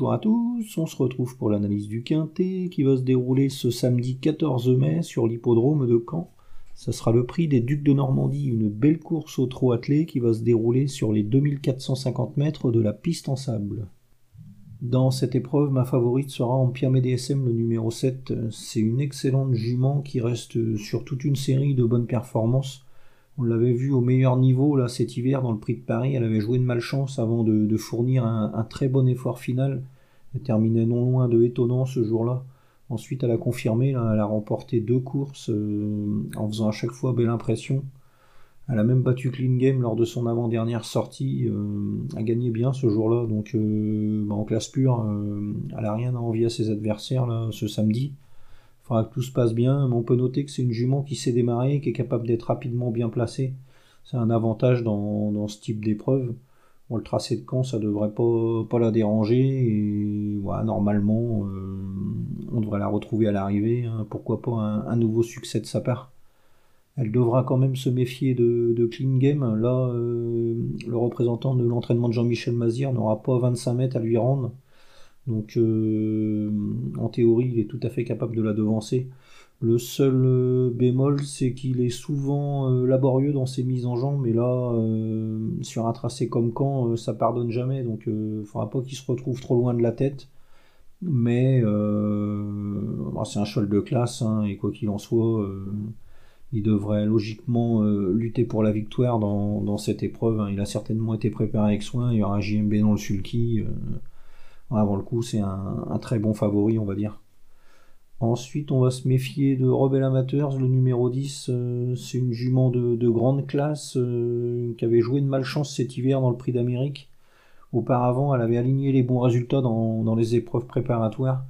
Bonjour à tous, on se retrouve pour l'analyse du Quintet qui va se dérouler ce samedi 14 mai sur l'hippodrome de Caen. Ça sera le prix des Ducs de Normandie, une belle course au trot attelé qui va se dérouler sur les 2450 mètres de la piste en sable. Dans cette épreuve, ma favorite sera Empire DSM le numéro 7. C'est une excellente jument qui reste sur toute une série de bonnes performances. On l'avait vu au meilleur niveau là cet hiver dans le Prix de Paris. Elle avait joué de malchance avant de, fournir un, très bon effort final. Elle terminait non loin de étonnant ce jour-là. Ensuite, elle a confirmé. elle a remporté deux courses euh, en faisant à chaque fois belle impression. Elle a même battu Clean Game lors de son avant-dernière sortie. Euh, a gagné bien ce jour-là. Donc euh, bah, en classe pure, elle n'a rien à envier à ses adversaires ce samedi que tout se passe bien, mais on peut noter que c'est une jument qui sait démarrer, qui est capable d'être rapidement bien placée. C'est un avantage dans, ce type d'épreuve. le tracé de camp, ça devrait pas, la déranger. Et normalement, euh, on devrait la retrouver à l'arrivée. Hein. pourquoi pas un, nouveau succès de sa part. Elle devra quand même se méfier de, Clean Game. Là, euh, le représentant de l'entraînement de Jean-Michel Mazir n'aura pas 25 mètres à lui rendre. Donc euh, en théorie, il est tout à fait capable de la devancer. Le seul euh, bémol, c'est qu'il est souvent euh, laborieux dans ses mises en jambe, mais là, sur un tracé comme quand, ça pardonne jamais, donc il ne faudra pas qu'il se retrouve trop loin de la tête. Mais c'est un cheval de classe, hein, et quoi qu'il en soit, il devrait logiquement lutter pour la victoire dans, cette épreuve. Hein. Il a certainement été préparé avec soin, il y aura un JMB dans le sulky avant le coup, c'est un, très bon favori, on va dire. Ensuite, on va se méfier de Rebel Amateurs, le numéro 10. Euh, c'est une jument de, grande classe euh, qui avait joué de malchance cet hiver dans le Prix d'Amérique. Auparavant, elle avait aligné les bons résultats dans, les épreuves préparatoires.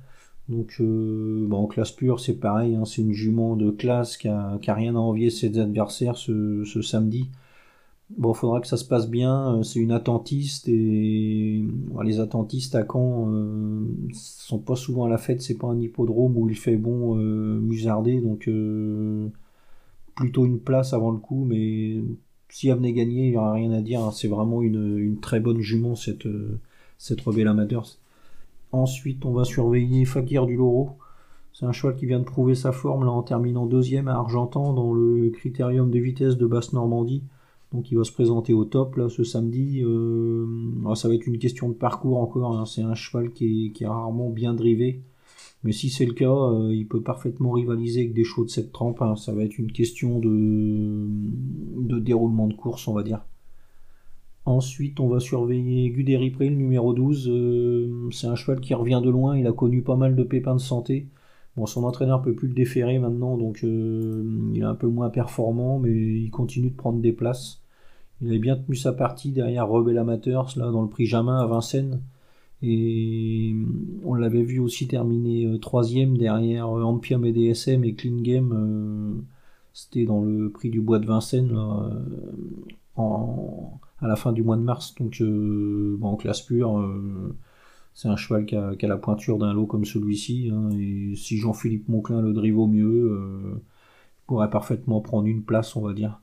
Donc, euh, en classe pure, c'est pareil. Hein, c'est une jument de classe qui a, rien à envier ses adversaires ce samedi. Bon, il faudra que ça se passe bien. Euh, c'est une attentiste et les attentistes à Caen euh, sont pas souvent à la fête. C'est pas un hippodrome où il fait bon euh, musarder, donc euh, plutôt une place avant le coup. Mais si elle venait gagner, il y aura rien à dire. Hein. C'est vraiment une, très bonne jument cette cette rebelle amateur. Ensuite, on va surveiller Fakir du Loro. C'est un cheval qui vient de prouver sa forme en terminant deuxième à Argentan dans le critérium de vitesse de basse Normandie. Donc il va se présenter au top là ce samedi. Euh, ça va être une question de parcours encore. Hein. C'est un cheval qui est, rarement bien drivé. Mais si c'est le cas, euh, il peut parfaitement rivaliser avec des chevaux de cette trempe. Hein. Ça va être une question de, déroulement de course, on va dire. Ensuite, on va surveiller Guderi le numéro 12. Euh, c'est un cheval qui revient de loin. Il a connu pas mal de pépins de santé. Son entraîneur peut plus le déférer maintenant, donc il est un peu moins performant, mais il continue de prendre des places. Il avait bien tenu sa partie derrière Rebel Amateurs, là, dans le prix Jamin à Vincennes. Et on l'avait vu aussi terminer euh, troisième derrière euh, Ampium et DSM et Clean Game. Euh, c'était dans le prix du bois de Vincennes à la fin du mois de mars. Donc en classe pure, c'est un cheval qui a, la pointure d'un lot comme celui-ci. Hein. et si Jean-Philippe Monclin le drive au mieux, pourrait parfaitement prendre une place, on va dire.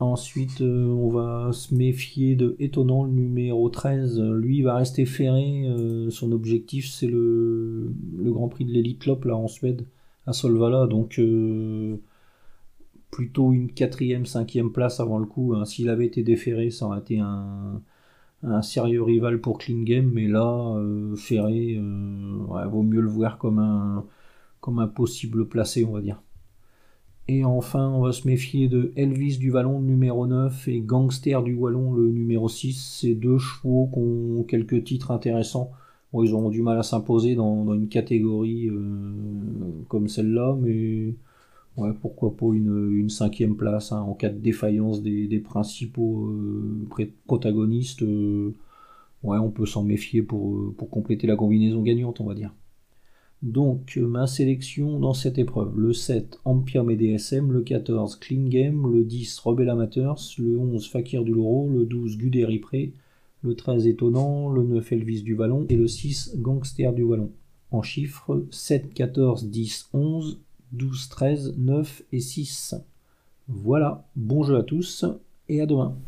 Ensuite, euh, on va se méfier de Étonnant, le numéro 13. Lui, il va rester ferré. Euh, son objectif, c'est le, Grand Prix de l'Elite Lop, là, en Suède, à Solvala. Donc, euh, plutôt une quatrième, cinquième place avant le coup. Hein. S'il avait été déféré, ça aurait été un, sérieux rival pour Clean. Mais là, ferré, vaut mieux le voir comme un, comme un possible placé, on va dire. Et enfin, on va se méfier de Elvis du Vallon, numéro 9, et Gangster du Wallon, le numéro 6. Ces deux chevaux qui ont quelques titres intéressants. ils auront du mal à s'imposer dans, une catégorie euh, comme celle-là, mais ouais, pourquoi pas une, cinquième place hein, en cas de défaillance des, principaux euh, protagonistes. Euh, ouais, on peut s'en méfier pour, pour compléter la combinaison gagnante, on va dire. Donc ma sélection dans cette épreuve, le 7 Empire DSM, le 14 Clean le 10 Rebel Amateurs, le 11 Fakir du Loro, le 12 Guderi Pré, le 13 Étonnant, le 9 Elvis du Vallon et le 6 Gangster du Vallon. En chiffres 7, 14, 10, 11, 12, 13, 9 et 6. Voilà, bon jeu à tous et à demain.